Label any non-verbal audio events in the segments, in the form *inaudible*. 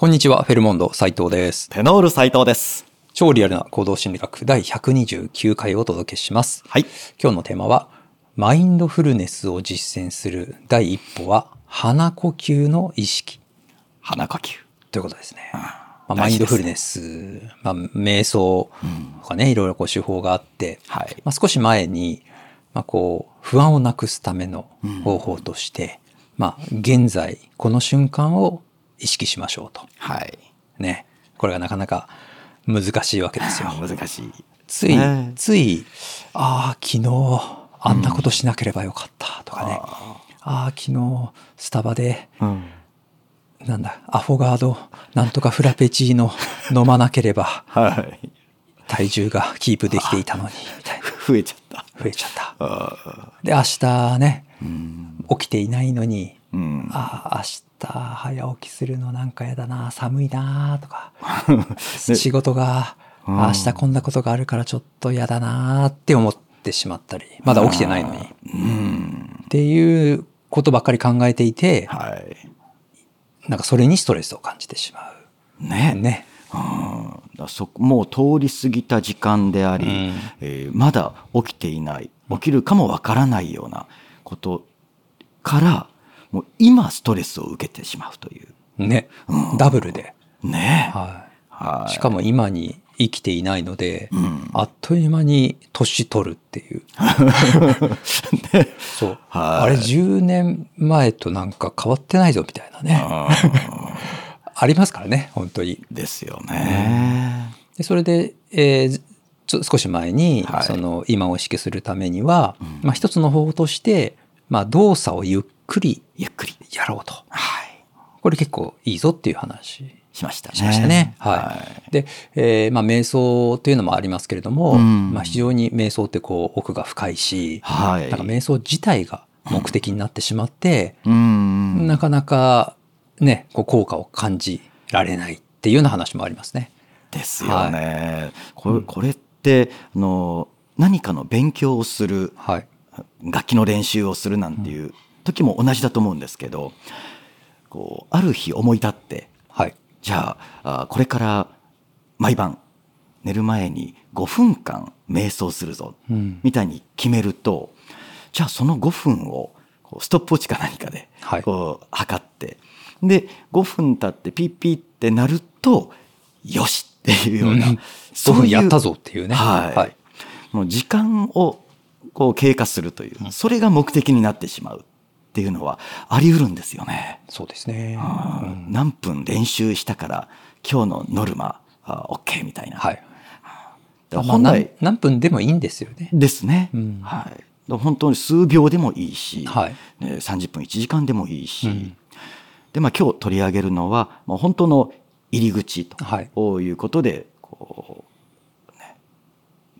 こんにちは、フェルモンド斉藤です。テノール斉藤です。超リアルな行動心理学第129回をお届けします。はい。今日のテーマは、マインドフルネスを実践する第一歩は、鼻呼吸の意識鼻呼吸。ということですね。まあ、大マインドフルネス、まあ、瞑想とかね、いろいろこう手法があって、はい。まあ、少し前に、まあ、こう、不安をなくすための方法として、まあ、現在、この瞬間を意識しましょうと。はい。ね。これがなかなか難しいわけですよ。*laughs* 難しい。つい、ねつい、ああ、昨日、あんなことしなければよかったとかね。ああ、昨日、スタバで、うん。なんだ、アフォガード、なんとかフラペチーノ *laughs* 飲まなければ、はい。体重がキープできていたのに、みたいな。*laughs* 増えちゃった。増えちゃった。あで、明日ね、ーうん。起きていないのに、うん。ああ、明日早起きするのなんかやだな、寒いなとか、*laughs* ね仕事が、うん明日こんなことがあるからちょっと嫌だなって思ってしまったり、まだ起きてないのに。っうん。ていうことばっかり考えていて、はい。なんかそれにストレスを感じてしまう。ね。ね。うんだそもう通り過ぎた時間であり、うんえーまだ起きていない起きるかもわからないようなことからもう今ストレスを受けてしまうというね。ダブルで。ねは。はいいしかも今に生きていないので、うんあっという間に年取るっていう。*laughs* そう。はいあれ10年前となんか変わってないぞみたいなね。あ *laughs* ありますからね、本当に。ーですよね。でそれで、えー少し前に、はいその今を意識するためには、まあ一つの方法として、まあ動作をゆっくりゆっくり。やろうと。はい。これ結構いいぞっていう話しましたね。しましたね。はい。で、えーまあ瞑想というのもありますけれども、うんまあ非常に瞑想ってこう奥が深いし、はい。なんか瞑想自体が目的になってしまって、うん。なかなかね、こう効果を感じられないっていうような話もありますね。ですよね。これこれってあの何かの勉強をするはい。楽器の練習をするなんていう時も同じだと思うんですけど、こうある日思い立ってはい。じゃああこれから毎晩寝る前に5分間瞑想するぞ、うんみたいに決めるとじゃあその5分をこうストップウォッチか何かではいこう測って、で5分経ってピッピッってなるとよしっていうような、うん5分やったぞっていうね。はい、はい。もう時間をこう経過するという、それが目的になってしまうっていうのはあり得るんですよね。そうですね。うん何分練習したから今日のノルマあ OK みたいな。はい。本来何何分でもいいんですよね。ですね。うんはい。本当に数秒でもいいし、はいね、30分1時間でもいいし、うんでまあ今日取り上げるのは、まあ、本当の入り口とはいいうことで、こうね、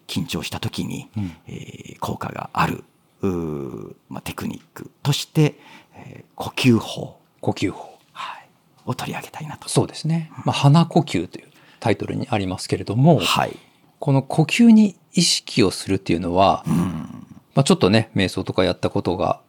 緊張した時に、うんえー効果があるまあ、テクニックとして、えー呼吸法、呼吸法。はい、を取り上げたいなと。そうですね。まあ、鼻呼吸というタイトルにありますけれども、はい。この呼吸に意識をするっていうのは、うんまあ、ちょっとね、瞑想とかやったことが、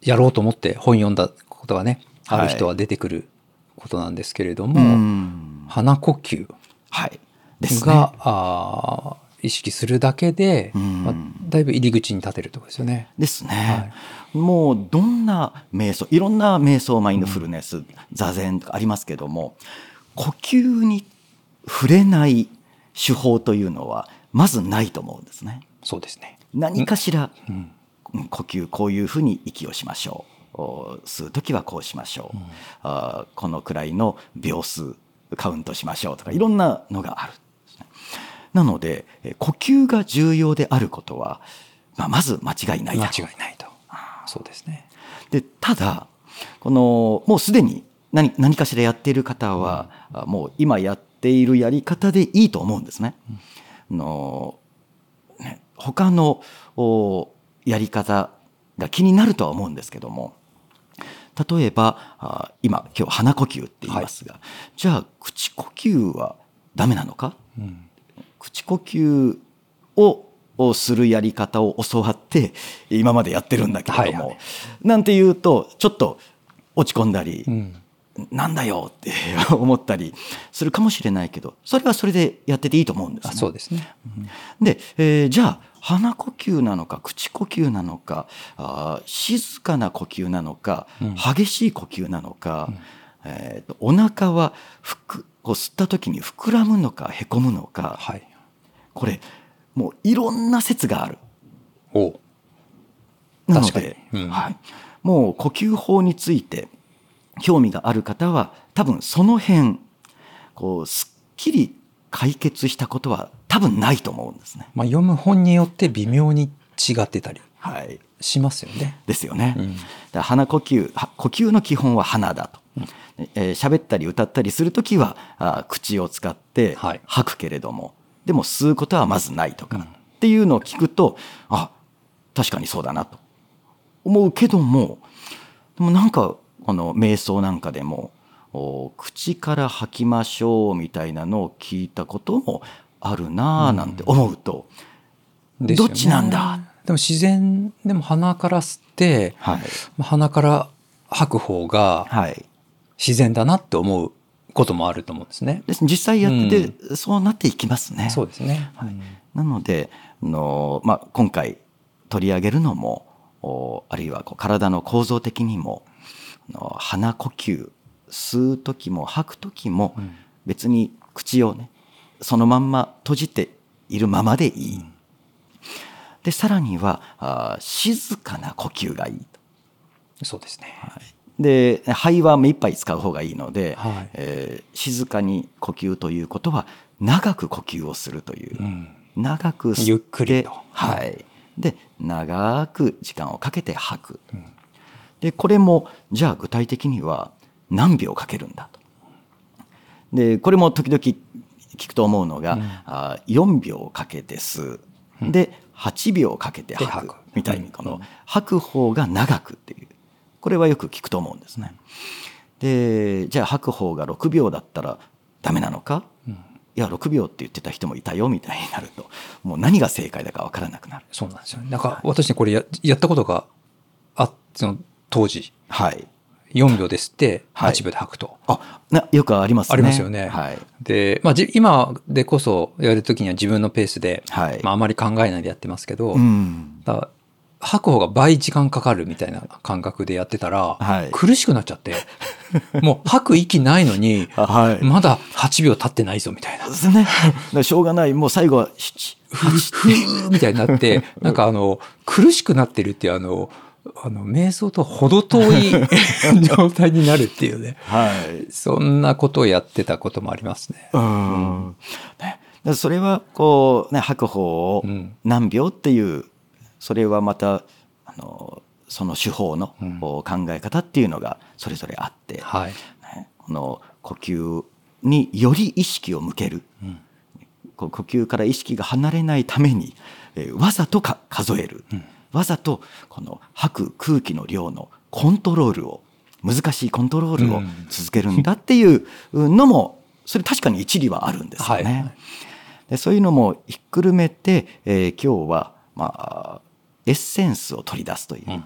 やろうと思って本読んだことがね、ある人は出てくることなんですけれども、うん鼻呼吸はい。ですね。が、あー意識するだけで、うんまあ、だいぶ入り口に立てるところですよね。ですね、もうどんな瞑想いろんな瞑想マインドフルネス、座禅とかありますけども呼吸に触れない手法というのはまずないと思うんですね。そうですね。何かしら、うん。うん呼吸こういうふうに息をしましょう。お吸う時はこうしましょう、あーこのくらいの秒数カウントしましょうとかいろんなのがあるなのでえー呼吸が重要であることは、まあ、まず間違いない間違いないと。そうですね。でただこのもうすでに何何かしらやっている方は、あもう今やっているやり方でいいと思うんですね。あのね他のおやり方が気になるとは思うんですけども例えばあ今今日鼻呼吸って言いますが、じゃあ口呼吸はダメなのか？うん口呼吸ををするやり方を教わって今までやってるんだけれども、はいはい。なんて言うとちょっと落ち込んだり、うん。なんだよって *laughs* 思ったりするかもしれないけどそれはそれでやってていいと思うんですね。そうですね、で、えー、じゃあ鼻呼吸なのか口呼吸なのかあ静かな呼吸なのか、うん、激しい呼吸なのか、うん、えーと、お腹はふくこう吸った時に膨らむのかへこむのか、はい、これもういろんな説がある。おなので、うん、はい、もう呼吸法について興味がある方は多分その辺こうすっきり解決したことは多分ないと思うんですね。まあ、読む本によって微妙に違ってたりしますよね。はい、ですよね。うん、だ鼻呼吸呼吸の基本は鼻だと。うんえー、喋ったり歌ったりする時はあ口を使って吐くけれども、はい、でも吸うことはまずないとか、うん、っていうのを聞くとあ確かにそうだなと。思うけどもでもなんかこの瞑想なんかでも口から吐きましょうみたいなのを聞いたこともあるなあなんて思うと、うんね、どっちなんだ？でも自然でも鼻から吸って、はい、鼻から吐く方が自然だなって思うこともあると思うんですね。実際やってて、そうなっていきますね。そうですね。はい、なのでの、まあ、今回取り上げるのもあるいはこう体の構造的にも鼻呼吸吸う時も吐く時も別に口をねそのまんま閉じているままでいい。でさらにはあ静かな呼吸がいいと。そうですね、はい、で肺は目いっぱい使う方がいいので、はい、えー、静かに呼吸ということは長く呼吸をするという、うん、長くゆっくりと、はい、で長く時間をかけて吐く、うん、でこれもじゃあ具体的には何秒かけるんだと。でこれも時々聞くと思うのが、うん、あ4秒かけて吸う、うん、で8秒かけて吐くみたいにこの吐く方が長くっていうこれはよく聞くと思うんですね。でじゃあ吐く方が6秒だったらダメなのか、うん、いや6秒って言ってた人もいたよみたいになるともう何が正解だか分からなくなる。そうなんですよね。なんか私ねこれややったことがあその当時。はい。4秒ですって8秒で吐くと。はい、あなよくありますね。ありますよね。はい、で、まあ、今でこそやるときには自分のペースで、はい。まあ、あまり考えないでやってますけど、うん、だ吐く方が倍時間かかるみたいな感覚でやってたら、はい、苦しくなっちゃって、*laughs* もう吐く息ないのに、はい、まだ8秒経ってないぞみたいな。ですね。しょうがない。もう最後は7、8、みたいになって、*laughs* なんかあの、苦しくなってるっていうあの、あの、瞑想と程遠い *laughs* 状態になるっていうね。はい。そんなことをやってたこともありますね。うん。ね、それは、こう、ね、吐く方を何秒っていう、うん、それはまた、あの、その手法の考え方っていうのがそれぞれあって、はい、ね、この呼吸により意識を向ける、うん、呼吸から意識が離れないために、えー、わざとか数える。うん。わざとこの吐く空気の量のコントロールを難しいコントロールを続けるんだっていうのもそれ確かに一理はあるんですよね。はい、でそういうのもひっくるめて、えー、今日は、まあ、エッセンスを取り出すという、うん、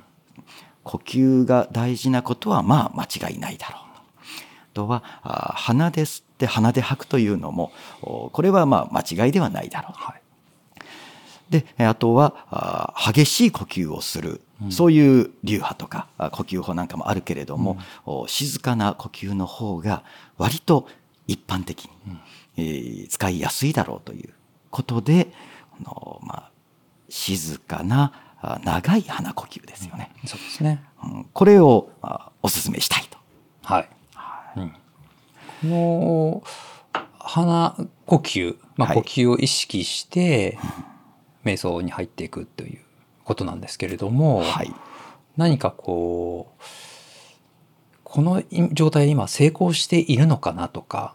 呼吸が大事なことはまあ間違いないだろうと。あとはあ鼻で吸って鼻で吐くというのもこれはまあ間違いではないだろう。はい。であとは激しい呼吸をする、うん、そういう流派とか呼吸法なんかもあるけれども、うん、静かな呼吸の方が割と一般的に、うん、えー、使いやすいだろうということでの、まあ、静かな長い鼻呼吸ですよね。そうですね、これをお勧めしたいと。はい。はい、この鼻呼吸、まあ、呼吸を意識して、はい瞑想に入っていくということなんですけれども、はい、何かこうこの状態今成功しているのかなとか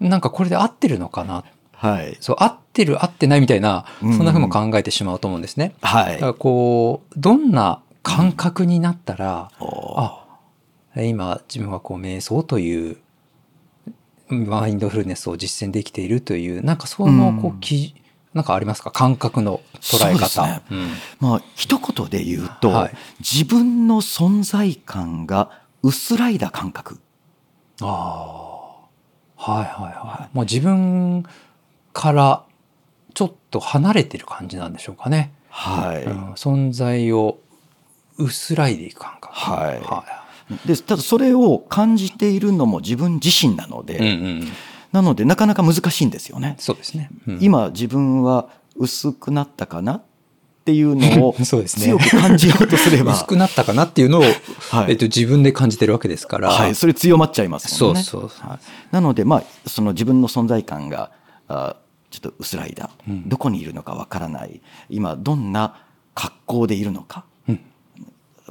なんかこれで合ってるのかなはい、そう合ってる合ってないみたいなそんなふうも考えてしまうと思うんですね。はい、だからこうどんな感覚になったら、うん、あ今自分はこう瞑想というマインドフルネスを実践できているというなんかそのこう、うん、なんかありますか？感覚の捉え方。ね。うん、まあ一言で言うと、はい、自分の存在感が薄らいだ感覚。ああはいはいはい。もう自分からちょっと離れてる感じなんでしょうかね、はい、うん。存在を薄らいでいく感覚はい。はでただそれを感じているのも自分自身なので、いうんうん。なのでなかなか難しいんですよね。そうですね、うん。今自分は薄くなったかなっていうのを *laughs* そうですね。強く感じようとすれば、薄くなったかなっていうのを、はい。えっと、自分で感じてるわけですから、はい、それ強まっちゃいますもんね。そうそうそう。はい。なので、まあ、その自分の存在感があちょっと薄らいだ、うん。どこにいるのかわからない。今どんな格好でいるのか、うん。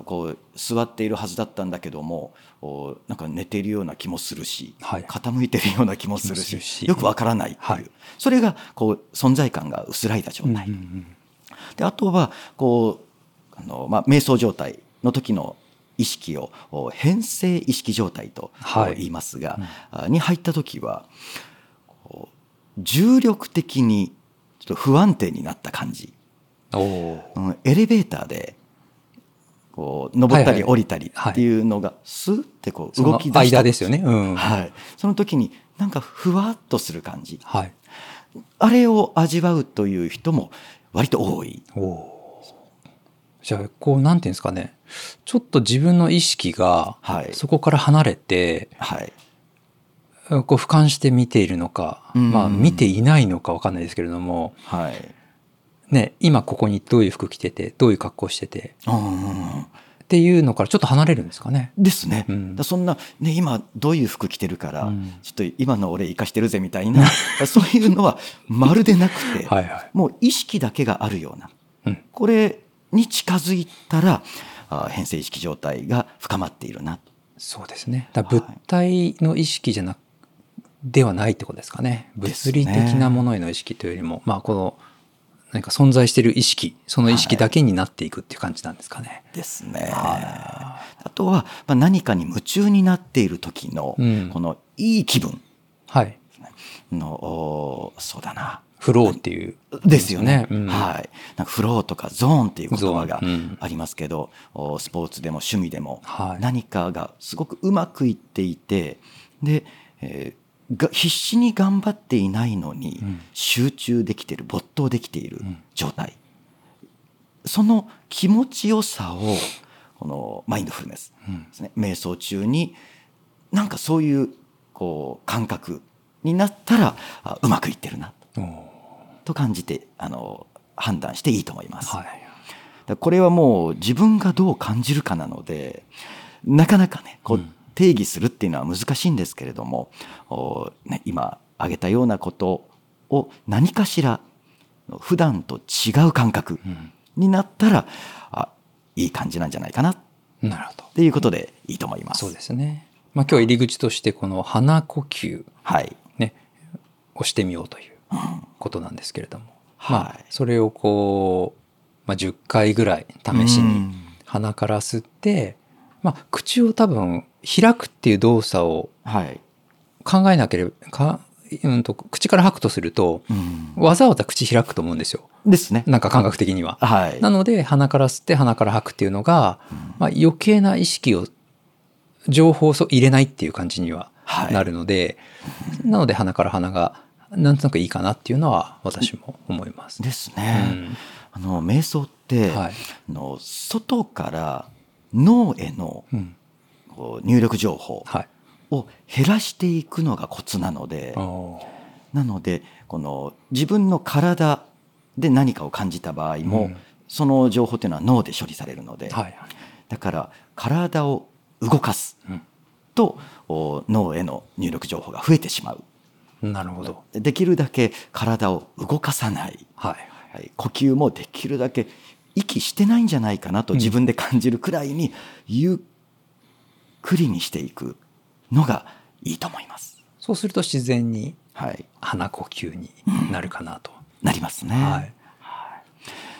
こう座っているはずだったんだけどもおなんか寝ているような気もするし、はい。傾いてるような気もするしよくわからないっていう、はい。それがこう存在感が薄らいだ状態。うんうんであとはこうあの、まあ、瞑想状態の時の意識をお変性意識状態とはい。言いますが、あに入った時は重力的にちょっと不安定になった感じ、うんおエレベーターでこう登ったり降りたりっていうのがスーってこう動き出した。間ですよね。うん。はい、その時になんかふわっとする感じ。はい。あれを味わうという人も割と多い。おおじゃあこうなんていうんですかね。ちょっと自分の意識がはい。そこから離れて、はいこう俯瞰して見ているのか、うん。まあ見ていないのかわかんないですけれどもはい。ね今ここにどういう服着ててどういう格好しててうんっていうのからちょっと離れるんですかね。ですね、うん。だそんな、ね、今どういう服着てるから、うん。ちょっと今の俺生かしてるぜみたいな *laughs* そういうのはまるでなくて、*laughs* はいはい。もう意識だけがあるような。うん。これに近づいたらあ変性意識状態が深まっているな。とそうですね。だ物体の意識じゃなではないってことですかね。物ね理的なものへの意識というよりも、まあこの何か存在している意識その意識だけになっていくっていう感じなんですかね。ですね。あとは、まあ、何かに夢中になっている時の、うんこのいい気分はい。のおそうだなフローっていう。ですよね。うんはい。なんかフローとかゾーンっていう言葉がありますけど、おスポーツでも趣味でも、はい何かがすごくうまくいっていて、で、えーが必死に頑張っていないのに、うん。集中できている没頭できているん。状態、その気持ちよさをこのマインドフルネスうん。ですね、瞑想中になんかそういうこう感覚になったらあうまくいってるなと感じてあの判断していいと思います。はい。これはもう自分がどう感じるかなのでなかなかねこううん定義するっていうのは難しいんですけれども、おね、今挙げたようなことを何かしら普段と違う感覚うんになったらあいい感じなんじゃないかなっなるほど。ていうことでいいと思います。そうですね。まあ今日入り口としてこの鼻呼吸はい、ね、をしてみようということなんですけれども、はいまあそれをこう、まあ、10回ぐらい試しにうん鼻から吸って、まあ、口を多分開くっていう動作をはい考えなければか、うん、と口から吐くとするとうんわざわざ口開くと思うんですよですね。なんか感覚的には。はい。なので鼻から吸って鼻から吐くっていうのが、まあ、余計な意識を情報を入れないっていう感じにははいなるので、なので鼻から鼻がなんとなくいいかなっていうのは私も思います。ですうね。んあの瞑想って、はいあの外から脳への入力情報はい。を減らしていくのがコツなので、なのでこの自分の体で何かを感じた場合も、うん。その情報っていうのは脳で処理されるので、だから体を動かすうん。とお脳への入力情報が増えてしまう。なるほど。できるだけ体を動かさない、はい。はい、呼吸もできるだけ息してないんじゃないかなと自分で感じるくらいにゆっくりにしていくのがいいと思います。そうすると自然にはい、鼻呼吸になるかなと。なりますね。はい。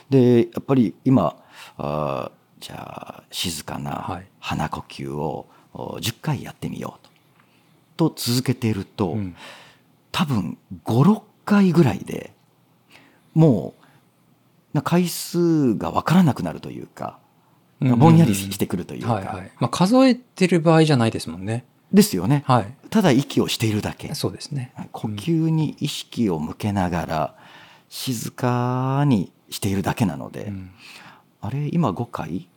でやっぱり今あーじゃあ静かはない。鼻呼吸をお10回やってみようと。と続けていると、うん。多分56回ぐらいでもうな回数が分からなくなるというか、うんぼんやりしてくるというか、はいはい。まあ数えてる場合じゃないですもんね。ですよね。はい。ただ息をしているだけ。そうですね。呼吸に意識を向けながら、静かにしているだけなので、うんあれ今5回？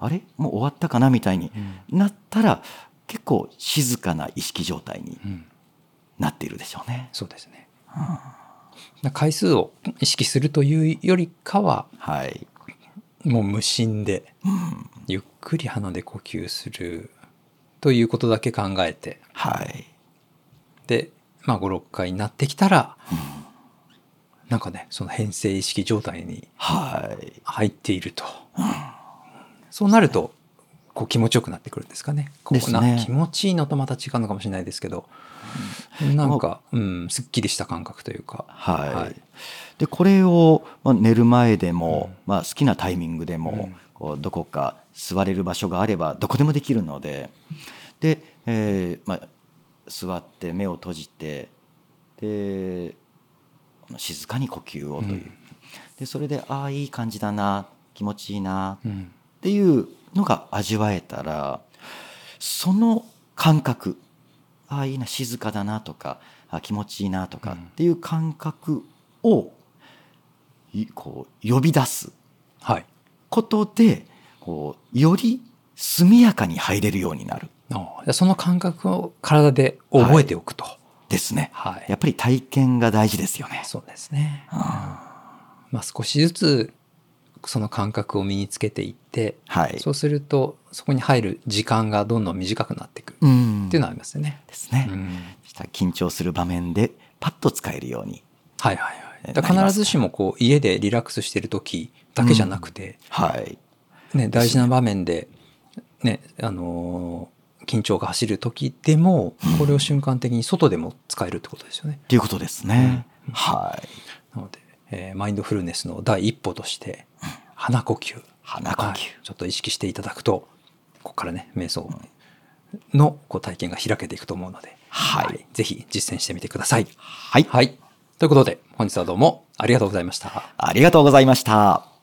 あれ？もう終わったかなみたいになったら、結構静かな意識状態にうんなっているでしょうね。そうですね。回数を意識するというよりかは、はい。もう無心で、ゆっくり鼻で呼吸するということだけ考えて、はい。で、まあ5、6回になってきたら、なんかね、その変性意識状態にはい。入っていると。そうなると、こう気持ちよくなってくるんですかね。こうですね。な気持ちいいのとまた違うのかもしれないですけど、なんか、うん、すっきりした感覚というか。はい。はい。で、これを、まあ、寝る前でも、うん。まあ、好きなタイミングでも、うん。こうどこか座れる場所があればどこでもできるので。で、えーまあ、座って目を閉じてで静かに呼吸をという、うん。でそれでああいい感じだな気持ちいいなうん。っていうのが味わえたらその感覚ああいいな静かだなとかあ気持ちいいなとかうんっていう感覚をいこう呼び出すはい。ことでこうより速やかに入れるようになるその感覚を体で覚えておくと。ですね。はい。やっぱり体験が大事ですよね。そうですね。あまあ少しずつその感覚を身につけていって、はい。そうするとそこに入る時間がどんどん短くなっていくっうんていうのはありますよね。ですね。うん緊張する場面でパッと使えるように。はいはいえはい。必ずしもこう家でリラックスしてる時だけじゃなくて、はい。ね、大事な場面で、ね、あのー緊張が走る時でも、これを瞬間的に外でも使えるってことですよね。ということですね。はい。なので、えーマインドフルネスの第一歩として、鼻呼吸。鼻呼吸はいちょっと意識していただくと、ここからね、瞑想のこう体験が開けていくと思うので、はいぜひ実践してみてください。はい。はい。ということで、本日はどうもありがとうございました。ありがとうございました。